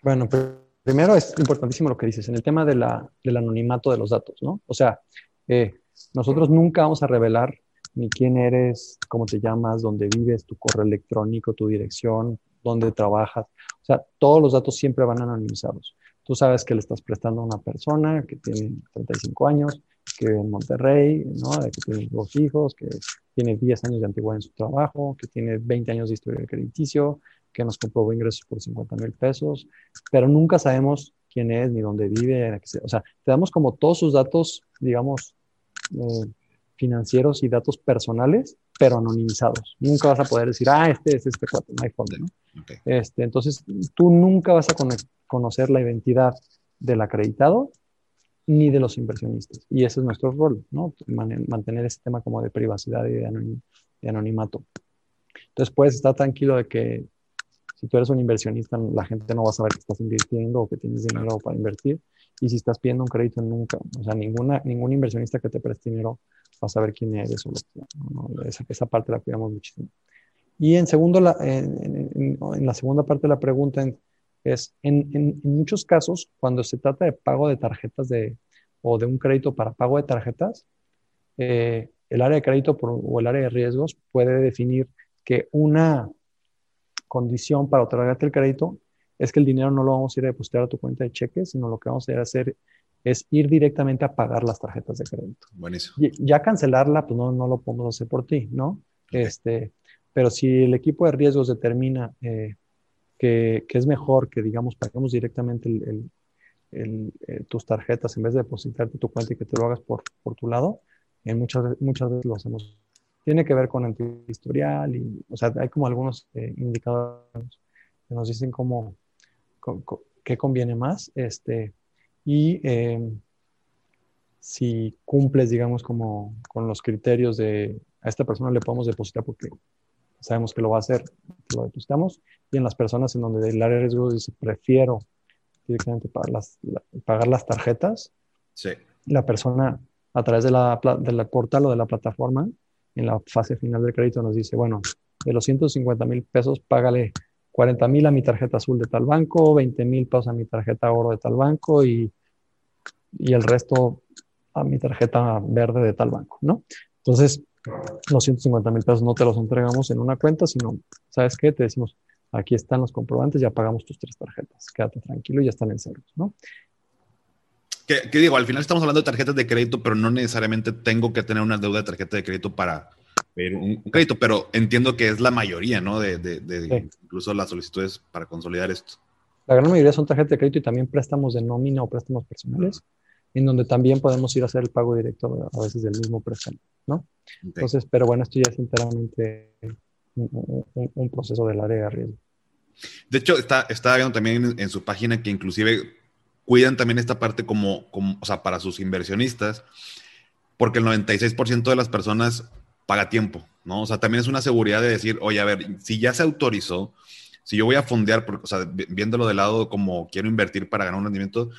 Bueno, pero Primero es importantísimo lo que dices en el tema de la, del anonimato de los datos, ¿no? O sea, eh, nosotros nunca vamos a revelar ni quién eres, cómo te llamas, dónde vives, tu correo electrónico, tu dirección, dónde trabajas. O sea, todos los datos siempre van anonimizados. Tú sabes que le estás prestando a una persona que tiene 35 años, que vive en Monterrey, ¿no? que tiene dos hijos, que tiene 10 años de antigüedad en su trabajo, que tiene 20 años de historia de crediticio, que nos comprobó ingresos por 50 mil pesos, pero nunca sabemos quién es ni dónde vive. O sea, te damos como todos sus datos, digamos, eh, financieros y datos personales, pero anonimizados. Nunca vas a poder decir, ah, este es este cuate, no hay fondo, ¿no? Este, entonces, tú nunca vas a conocer la identidad del acreditado ni de los inversionistas. Y ese es nuestro rol, ¿no? mantener ese tema como de privacidad y de anonimato. Entonces, puedes estar tranquilo de que si tú eres un inversionista, la gente no va a saber que estás invirtiendo o que tienes dinero para invertir. Y si estás pidiendo un crédito, nunca, o sea, ninguna, ningún inversionista que te preste dinero va a saber quién eres o esa, esa, parte la cuidamos muchísimo. Y en, segundo, la, en, la segunda parte de la pregunta es, en, en, muchos casos, cuando se trata de pago de tarjetas de, o de un crédito para pago de tarjetas, eh, el área de crédito o el área de riesgos puede definir que una condición para otorgarte el crédito es que el dinero no lo vamos a ir a depositar a tu cuenta de cheques, sino lo que vamos a ir a hacer es ir directamente a pagar las tarjetas de crédito. Buenísimo. ya cancelarla, pues no, no lo podemos hacer por ti, ¿no? Este, pero si el equipo de riesgos determina eh, que, que, es mejor que, digamos, paguemos directamente el, el, eh, tus tarjetas en vez de depositarte tu cuenta y que te lo hagas por, por tu lado, en muchas, muchas veces lo hacemos tiene que ver con el historial y, o sea, hay como algunos eh, indicadores que nos dicen cómo, qué conviene más, este, y em, si cumples, digamos, como con los criterios de a esta persona le podemos depositar porque sabemos que lo va a hacer, lo depositamos, y en las personas en donde el área de riesgo dice prefiero directamente pagar las, pagar las tarjetas, sí. la persona a través de la, de la portal o de la plataforma en la fase final del crédito nos dice, bueno, de los 150 mil pesos, págale 40 mil a mi tarjeta azul de tal banco, 20 mil pesos a mi tarjeta oro de tal banco y, y, el resto a mi tarjeta verde de tal banco, ¿no? Entonces, los 150 mil pesos no te los entregamos en una cuenta, sino, ¿sabes qué? Te decimos, aquí están los comprobantes, ya pagamos tus tres tarjetas, quédate tranquilo y ya están en ceros, ¿no? Que, digo, al final estamos hablando de tarjetas de crédito, pero no necesariamente tengo que tener una deuda de tarjeta de crédito para un, crédito, pero entiendo que es la mayoría, ¿no? De, de, incluso las solicitudes para consolidar esto. La gran mayoría son tarjetas de crédito y también préstamos de nómina o préstamos personales, en donde también podemos ir a hacer el pago directo a veces del mismo préstamo, ¿no? Entonces, pero bueno, esto ya es enteramente un, proceso del área de riesgo. De hecho, está, estaba viendo también en su página que inclusive cuidan también esta parte como, como, o sea, para sus inversionistas, porque el 96% de las personas paga tiempo, ¿no? O sea, también es una seguridad de decir, oye, a ver, si ya se autorizó, si yo voy a fondear, porque, o sea, viéndolo de lado como quiero invertir para ganar un rendimiento,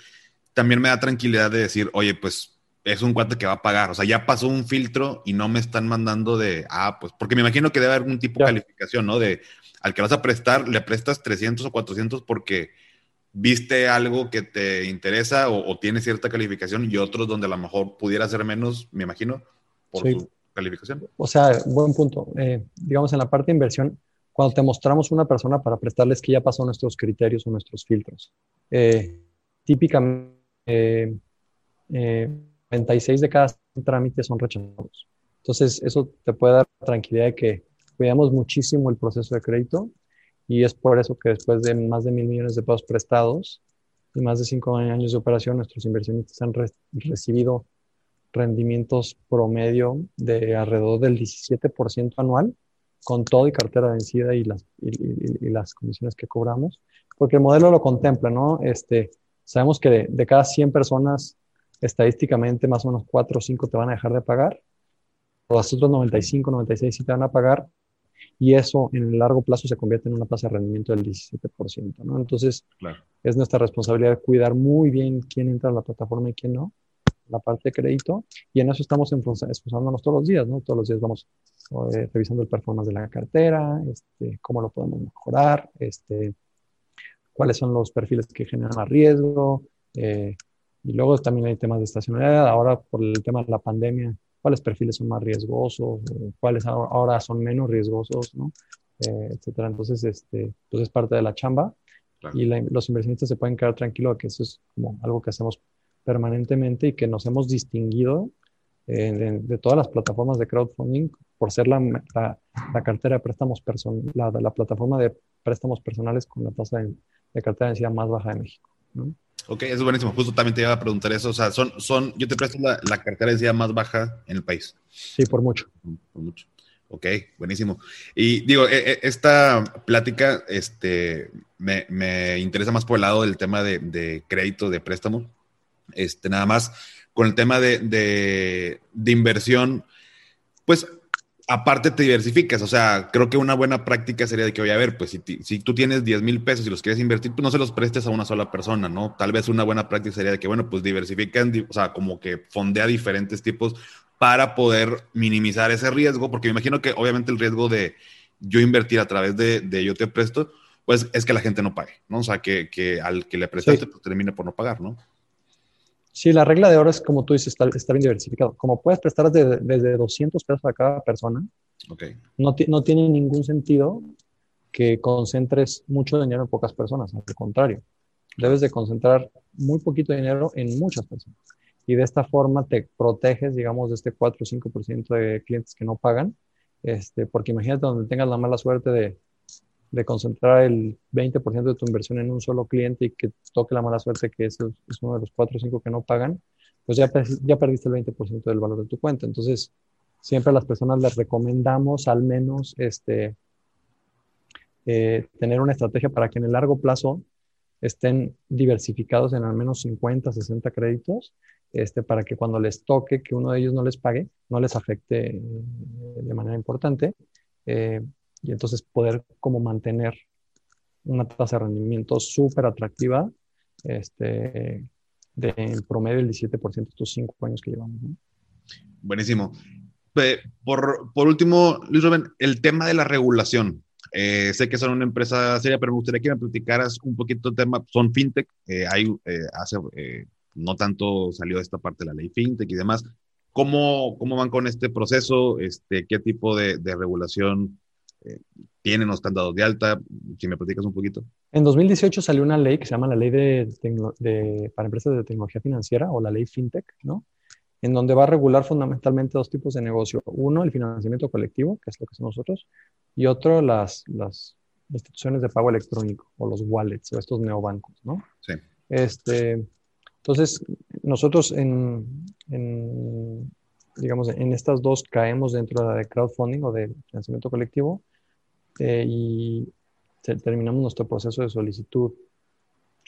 también me da tranquilidad de decir, oye, pues es un cuate que va a pagar. O sea, ya pasó un filtro y no me están mandando de, ah, pues, porque me imagino que debe haber un tipo de calificación, ¿no? De al que vas a prestar, le prestas 300 o 400 porque viste algo que te interesa o, tiene cierta calificación y otros donde a lo mejor pudiera ser menos, me imagino, por su calificación. O sea, buen punto. Eh, digamos, en la parte de inversión, cuando te mostramos una persona para prestarles que ya pasó nuestros criterios o nuestros filtros, eh, típicamente eh, 96 de cada trámites son rechazados. Entonces, eso te puede dar tranquilidad de que cuidamos muchísimo el proceso de crédito y es por eso que después de más de mil millones de pesos prestados y más de cinco años de operación, nuestros inversionistas han recibido rendimientos promedio de alrededor del 17% anual, con todo y cartera vencida y las, y, las comisiones que cobramos, porque el modelo lo contempla, ¿no? Este, sabemos que de, de cada 100 personas, estadísticamente más o menos 4 o 5 te van a dejar de pagar, los otros 95, 96 sí te van a pagar, y eso en el largo plazo se convierte en una tasa de rendimiento del 17%, ¿no? Entonces, es nuestra responsabilidad cuidar muy bien quién entra a la plataforma y quién no, la parte de crédito, y en eso estamos esforzándonos todos los días, ¿no? Todos los días vamos eh, revisando el performance de la cartera, este, cómo lo podemos mejorar, este, cuáles son los perfiles que generan más riesgo, eh, y luego también hay temas de estacionalidad, ahora por el tema de la pandemia, cuáles perfiles son más riesgosos, cuáles ahora son menos riesgosos, ¿no? Eh, etcétera. Entonces, este, pues es parte de la chamba y los inversionistas se pueden quedar tranquilos de que eso es como algo que hacemos permanentemente y que nos hemos distinguido eh, de, todas las plataformas de crowdfunding por ser la, la, cartera de préstamos personales, la, la, plataforma de préstamos personales con la tasa de, de cartera de densidad más baja de México. ¿no? Ok, eso es buenísimo. Justo también te iba a preguntar eso. O sea, son, son, yo te presto la, la cartera de más baja en el país. Sí, por mucho. Por mucho. Ok, buenísimo. Y digo, e, e, esta plática este, me, me, interesa más por el lado del tema de, de, crédito, de préstamo. Este, nada más con el tema de, de, de inversión, pues aparte te diversificas, o sea, creo que una buena práctica sería de que, oye, a ver, pues si, si tú tienes 10 mil pesos y los quieres invertir, pues no se los prestes a una sola persona, ¿no? Tal vez una buena práctica sería de que, bueno, pues diversifican, o sea, como que fondea diferentes tipos para poder minimizar ese riesgo, porque me imagino que obviamente el riesgo de yo invertir a través de, de yo te presto, pues es que la gente no pague, ¿no? O sea, que, que al que le prestaste, pues termine por no pagar, ¿no? Sí, la regla de oro es como tú dices, está, bien diversificado. Como puedes prestar desde, 200 pesos a cada persona, no, no tiene ningún sentido que concentres mucho dinero en pocas personas. Al contrario, debes de concentrar muy poquito dinero en muchas personas. Y de esta forma te proteges, digamos, de este 4 o 5% de clientes que no pagan. Este, porque imagínate donde tengas la mala suerte de de concentrar el 20% de tu inversión en un solo cliente y que toque la mala suerte que es, es uno de los 4 o 5 que no pagan, pues ya, ya perdiste el 20% del valor de tu cuenta. Entonces, siempre a las personas les recomendamos al menos este, eh, tener una estrategia para que en el largo plazo estén diversificados en al menos 50, 60 créditos, este, para que cuando les toque que uno de ellos no les pague, no les afecte eh, de manera importante. Eh, y entonces poder como mantener una tasa de rendimiento súper atractiva este, de promedio el 17% estos cinco años que llevamos. Buenísimo. Por, por, último, Luis Rubén, el tema de la regulación. Eh, sé que son una empresa seria, pero me gustaría que me platicaras un poquito del tema. Son fintech, eh, hay, eh, hace no tanto salió esta parte de la ley fintech y demás. ¿Cómo, cómo van con este proceso? Este, ¿Qué tipo de, de regulación tienen o están dados de alta? Si me platicas un poquito. En 2018 salió una ley que se llama la Ley de, para Empresas de Tecnología Financiera o la Ley FinTech, ¿no? En donde va a regular fundamentalmente dos tipos de negocio. Uno, el financiamiento colectivo, que es lo que somos nosotros, y otro, las, las instituciones de pago electrónico o los wallets o estos neobancos, ¿no? Sí. Este, entonces, nosotros en, en, digamos, en estas dos caemos dentro de la de crowdfunding o de financiamiento colectivo eh, y terminamos nuestro proceso de solicitud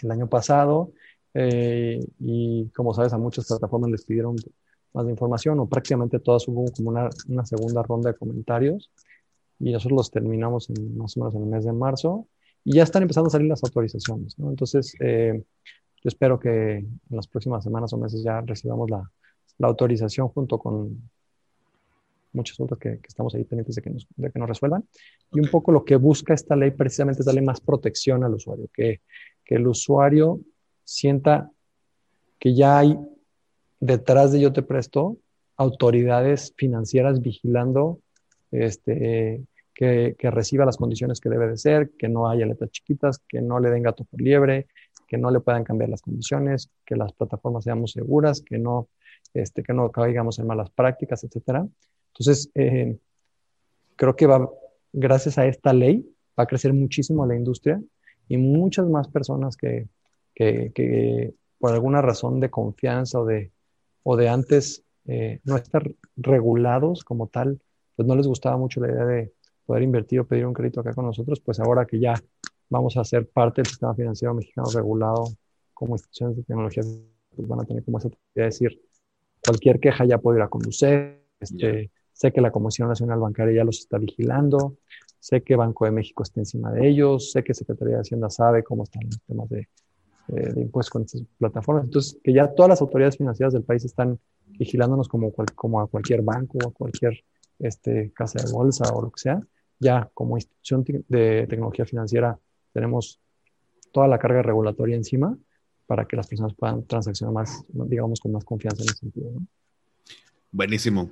el año pasado eh, y como sabes a muchas plataformas les pidieron más de información o prácticamente todas hubo como una, una, segunda ronda de comentarios y nosotros los terminamos en, más o menos en el mes de marzo y ya están empezando a salir las autorizaciones. ¿no? Entonces, eh, yo espero que en las próximas semanas o meses ya recibamos la, la autorización junto con muchos otros que, estamos ahí pendientes de que, nos, de que nos resuelvan. Y un poco lo que busca esta ley precisamente es darle más protección al usuario, que, que el usuario sienta que ya hay detrás de Yo Te Presto autoridades financieras vigilando este, que, que, reciba las condiciones que debe de ser, que no haya letras chiquitas, que no le den gato por liebre, que no le puedan cambiar las condiciones, que las plataformas seamos seguras, que no, este, que no caigamos en malas prácticas, etcétera. Entonces, eh, creo que va, gracias a esta ley, va a crecer muchísimo la industria y muchas más personas que, que, que por alguna razón de confianza o de, o de antes eh, no estar regulados como tal, pues no les gustaba mucho la idea de poder invertir o pedir un crédito acá con nosotros, pues ahora que ya vamos a ser parte del sistema financiero mexicano regulado como instituciones de tecnología, pues van a tener como esa de decir, cualquier queja ya puede ir a conducir, este, Sé que la Comisión Nacional Bancaria ya los está vigilando, sé que Banco de México está encima de ellos, sé que Secretaría de Hacienda sabe cómo están los temas de, eh, impuestos con estas plataformas. Entonces, que ya todas las autoridades financieras del país están vigilándonos como, a cualquier banco o a cualquier este, casa de bolsa o lo que sea. Ya como institución de tecnología financiera tenemos toda la carga regulatoria encima para que las personas puedan transaccionar más, digamos, con más confianza en ese sentido. Buenísimo.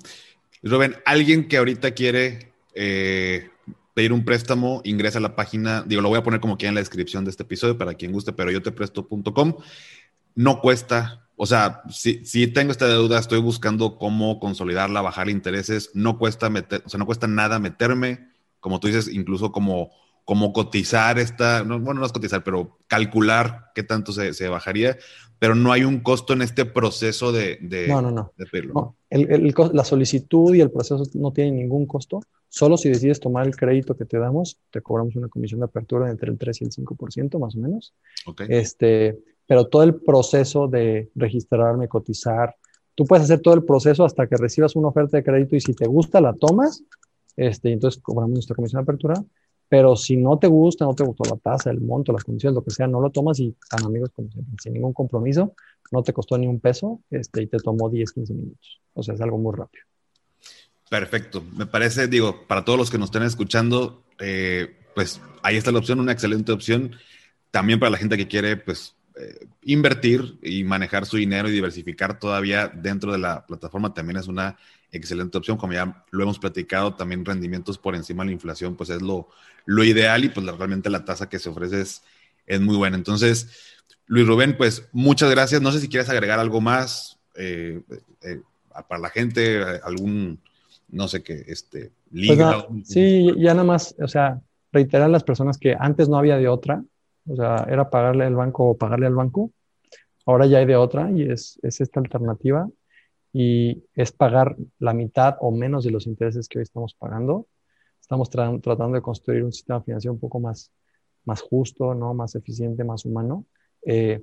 Rubén, alguien que ahorita quiere eh, pedir un préstamo, ingresa a la página, digo, lo voy a poner como quiera en la descripción de este episodio para quien guste, pero yo te presto.com. No cuesta, o sea, si, si, tengo esta deuda, estoy buscando cómo consolidarla, bajar intereses, no cuesta meter, o sea, no cuesta nada meterme, como tú dices, incluso como, como cotizar esta, bueno, no es cotizar, pero calcular qué tanto se, se bajaría pero no hay un costo en este proceso de, de, no, no, no. no el, el, la solicitud y el proceso no tienen ningún costo. Solo si decides tomar el crédito que te damos, te cobramos una comisión de apertura entre el 3 y el 5%, más o menos. Okay. Este, pero todo el proceso de registrarme, cotizar, tú puedes hacer todo el proceso hasta que recibas una oferta de crédito y si te gusta la tomas, este, entonces cobramos nuestra comisión de apertura pero si no te gusta, no te gustó la tasa, el monto, las condiciones, lo que sea, no lo tomas y tan amigos como siempre, sin ningún compromiso, no te costó ni un peso este, y te tomó 10, 15 minutos. O sea, es algo muy rápido. Perfecto. Me parece, digo, para todos los que nos estén escuchando, eh, pues ahí está la opción, una excelente opción. También para la gente que quiere, pues, eh, invertir y manejar su dinero y diversificar todavía dentro de la plataforma también es una excelente opción. Como ya lo hemos platicado, también rendimientos por encima de la inflación, pues es lo, lo ideal y pues realmente la tasa que se ofrece es, es, muy buena. Entonces, Luis Rubén, pues muchas gracias. No sé si quieres agregar algo más eh, eh, para la gente, algún, no sé qué, este, liga. Pues sí, ya nada más, o sea, reiterar a las personas que antes no había de otra, o sea, era pagarle al banco o pagarle al banco. Ahora ya hay de otra y es, es esta alternativa y es pagar la mitad o menos de los intereses que hoy estamos pagando. Estamos tratando de construir un sistema financiero un poco más, más justo, ¿no? más eficiente, más humano, eh,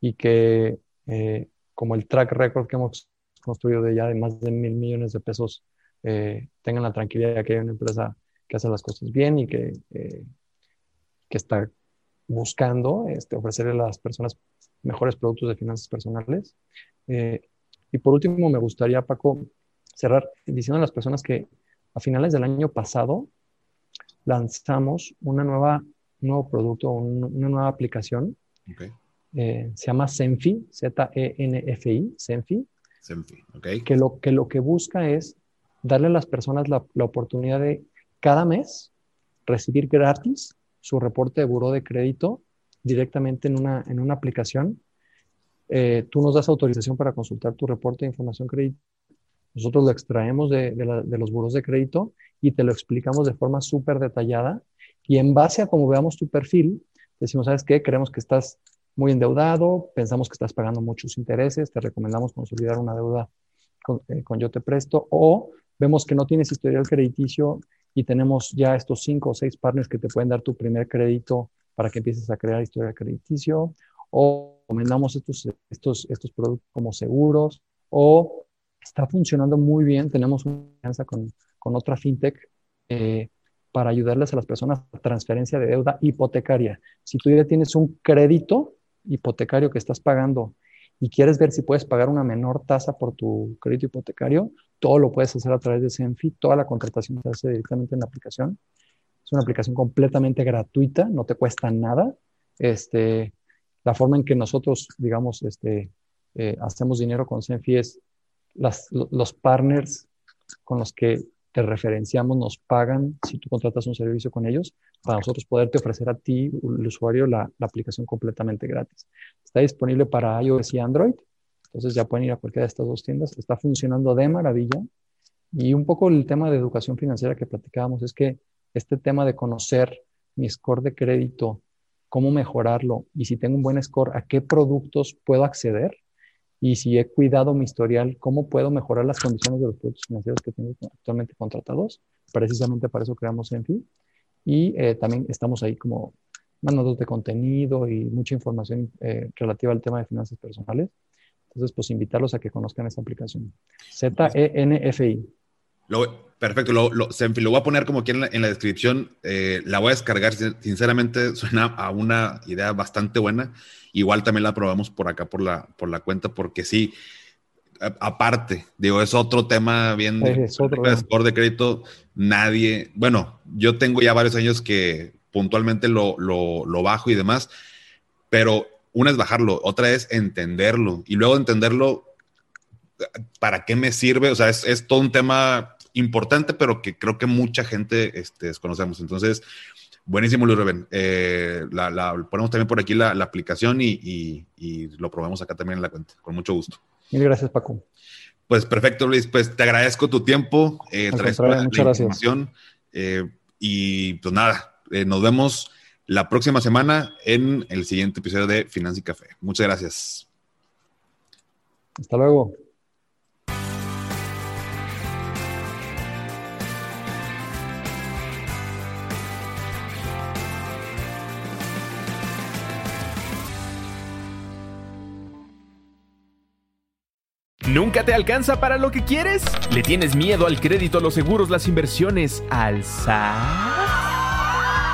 y que eh, como el track record que hemos construido de ya de más de mil millones de pesos, eh, tengan la tranquilidad de que hay una empresa que hace las cosas bien y que, que está buscando este, ofrecerle a las personas mejores productos de finanzas personales. Y por último, me gustaría, Paco, cerrar diciendo a las personas que a finales del año pasado lanzamos una nueva, un nuevo producto, una nueva aplicación. Eh, se llama Zenfi, Z-E-N-F-I, Zenfi. Zenfi, Que lo, que lo que busca es darle a las personas la, la oportunidad de cada mes recibir gratis su reporte de buro de crédito directamente en una, en una aplicación eh, tú nos das autorización para consultar tu reporte de información crédito. Nosotros lo extraemos de, los buros de crédito y te lo explicamos de forma súper detallada. Y en base a cómo veamos tu perfil, decimos, ¿sabes qué? Creemos que estás muy endeudado, pensamos que estás pagando muchos intereses, te recomendamos consolidar una deuda con, eh, con Yo Te Presto, o vemos que no tienes historial crediticio y tenemos ya estos cinco o seis partners que te pueden dar tu primer crédito para que empieces a crear historial crediticio, o recomendamos estos, estos, estos productos como seguros o está funcionando muy bien, tenemos una alianza con, con otra fintech eh, para ayudarles a las personas a transferencia de deuda hipotecaria. Si tú ya tienes un crédito hipotecario que estás pagando y quieres ver si puedes pagar una menor tasa por tu crédito hipotecario, todo lo puedes hacer a través de Senfi, toda la contratación se hace directamente en la aplicación. Es una aplicación completamente gratuita, no te cuesta nada. Este, la forma en que nosotros, digamos, este, eh, hacemos dinero con Senfi es las, los partners con los que te referenciamos nos pagan si tú contratas un servicio con ellos para nosotros poderte ofrecer a ti, el usuario, la, aplicación completamente gratis. Está disponible para iOS y Android, entonces ya pueden ir a cualquiera de estas dos tiendas. Está funcionando de maravilla. Y un poco el tema de educación financiera que platicábamos es que este tema de conocer mi score de crédito, cómo mejorarlo y si tengo un buen score, a qué productos puedo acceder, y si he cuidado mi historial, cómo puedo mejorar las condiciones de los productos financieros que tengo actualmente contratados. Precisamente para eso creamos Enfi. Y eh, también estamos ahí como mandando de contenido y mucha información eh, relativa al tema de finanzas personales. Entonces, pues invitarlos a que conozcan esta aplicación. Z-E-N-F-I. Lo, perfecto, lo, lo, lo, voy a poner como aquí en la, en la descripción. Eh, la voy a descargar. Sinceramente, suena a una idea bastante buena. Igual también la probamos por acá, por la, por la cuenta, porque sí, aparte, digo, es otro tema bien de, score de crédito. Nadie, bueno, yo tengo ya varios años que puntualmente lo, lo bajo y demás, pero una es bajarlo, otra es entenderlo y luego entenderlo, ¿para qué me sirve? O sea, es, es todo un tema importante, pero que creo que mucha gente este, desconocemos. Entonces, Buenísimo, Luis Rubén. Eh, la, ponemos también por aquí la, aplicación y, lo probamos acá también en la cuenta, con mucho gusto. Mil gracias, Paco. Pues perfecto, Luis. Pues te agradezco tu tiempo. Eh, muchas gracias. Eh, y pues nada, eh, nos vemos la próxima semana en el siguiente episodio de Finanza y Café. Muchas gracias. Hasta luego. ¿Nunca te alcanza para lo que quieres? ¿Le tienes miedo al crédito, los seguros, las inversiones, al